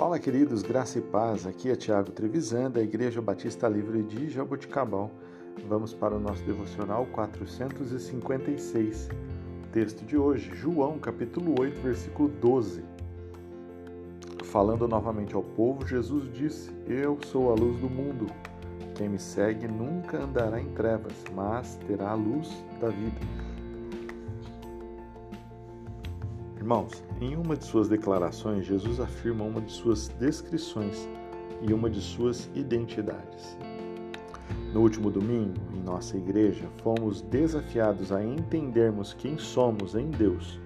Fala, queridos, graça e paz. Aqui é Tiago Trevisan, da Igreja Batista Livre de Jaboticabal. Vamos para o nosso devocional 456. Texto de hoje, João, capítulo 8, versículo 12. Falando novamente ao povo, Jesus disse: Eu sou a luz do mundo. Quem me segue nunca andará em trevas, mas terá a luz da vida. Irmãos, em uma de suas declarações, Jesus afirma uma de suas descrições e uma de suas identidades. No último domingo, em nossa igreja, fomos desafiados a entendermos quem somos em Deus,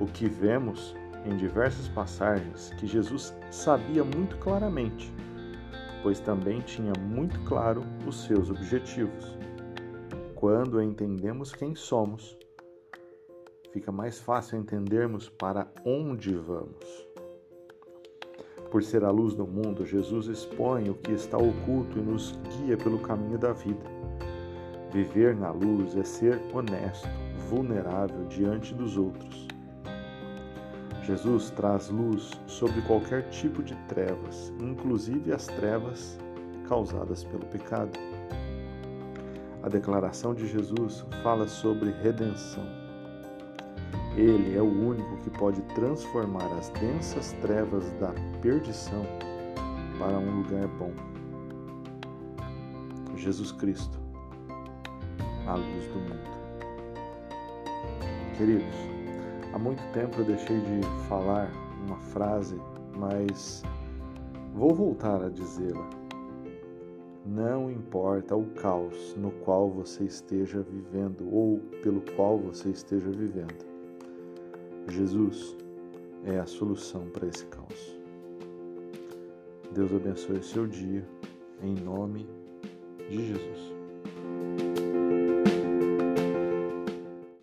o que vemos em diversas passagens que Jesus sabia muito claramente, pois também tinha muito claro os seus objetivos. Quando entendemos quem somos, fica mais fácil entendermos para onde vamos. Por ser a luz do mundo, Jesus expõe o que está oculto e nos guia pelo caminho da vida. Viver na luz é ser honesto, vulnerável diante dos outros. Jesus traz luz sobre qualquer tipo de trevas, inclusive as trevas causadas pelo pecado. A declaração de Jesus fala sobre redenção ele é o único que pode transformar as densas trevas da perdição para um lugar bom. Jesus Cristo, a luz do mundo. Queridos, há muito tempo eu deixei de falar uma frase, mas vou voltar a dizê-la. Não importa o caos no qual você esteja vivendo ou pelo qual você esteja vivendo. Jesus é a solução para esse caos. Deus abençoe o seu dia, em nome de Jesus.